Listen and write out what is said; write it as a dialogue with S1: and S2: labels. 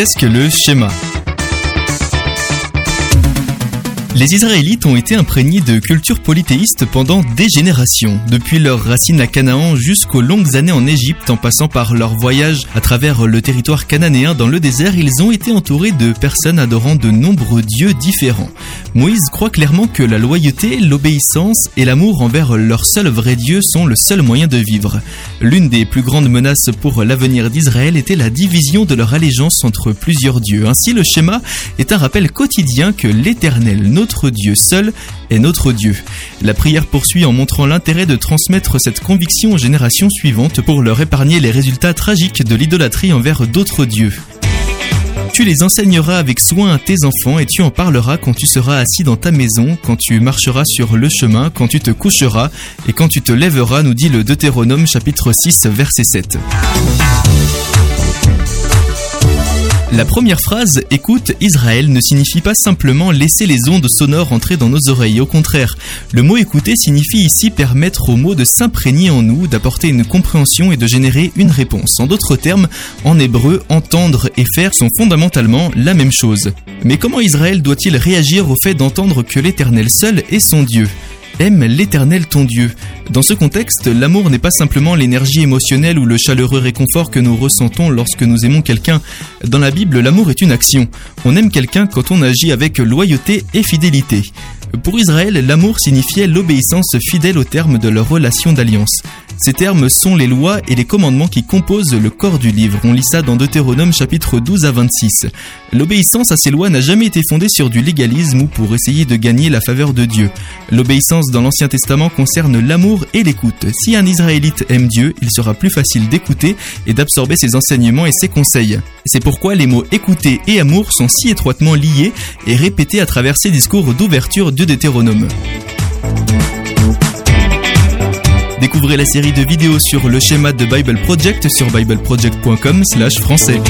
S1: qu'est-ce que le schéma? Les Israélites ont été imprégnés de culture polythéiste pendant des générations, depuis leurs racines à Canaan jusqu'aux longues années en Égypte, en passant par leur voyage à travers le territoire cananéen dans le désert, ils ont été entourés de personnes adorant de nombreux dieux différents. Moïse croit clairement que la loyauté, l'obéissance et l'amour envers leur seul vrai Dieu sont le seul moyen de vivre. L'une des plus grandes menaces pour l'avenir d'Israël était la division de leur allégeance entre plusieurs dieux. Ainsi, le schéma est un rappel quotidien que l'Éternel, notre Dieu seul est notre Dieu. La prière poursuit en montrant l'intérêt de transmettre cette conviction aux générations suivantes pour leur épargner les résultats tragiques de l'idolâtrie envers d'autres dieux. Tu les enseigneras avec soin à tes enfants et tu en parleras quand tu seras assis dans ta maison, quand tu marcheras sur le chemin, quand tu te coucheras et quand tu te lèveras, nous dit le Deutéronome chapitre 6 verset 7. La première phrase Écoute Israël ne signifie pas simplement laisser les ondes sonores entrer dans nos oreilles. Au contraire, le mot écouter signifie ici permettre aux mots de s'imprégner en nous, d'apporter une compréhension et de générer une réponse. En d'autres termes, en hébreu, entendre et faire sont fondamentalement la même chose. Mais comment Israël doit-il réagir au fait d'entendre que l'Éternel seul est son Dieu? Aime l'Éternel ton Dieu. Dans ce contexte, l'amour n'est pas simplement l'énergie émotionnelle ou le chaleureux réconfort que nous ressentons lorsque nous aimons quelqu'un. Dans la Bible, l'amour est une action. On aime quelqu'un quand on agit avec loyauté et fidélité. Pour Israël, l'amour signifiait l'obéissance fidèle au terme de leur relation d'alliance. Ces termes sont les lois et les commandements qui composent le corps du livre. On lit ça dans Deutéronome chapitre 12 à 26. L'obéissance à ces lois n'a jamais été fondée sur du légalisme ou pour essayer de gagner la faveur de Dieu. L'obéissance dans l'Ancien Testament concerne l'amour et l'écoute. Si un Israélite aime Dieu, il sera plus facile d'écouter et d'absorber ses enseignements et ses conseils. C'est pourquoi les mots écouter et amour sont si étroitement liés et répétés à travers ces discours d'ouverture de Deutéronome. Découvrez la série de vidéos sur le schéma de Bible Project sur bibleproject.com/français.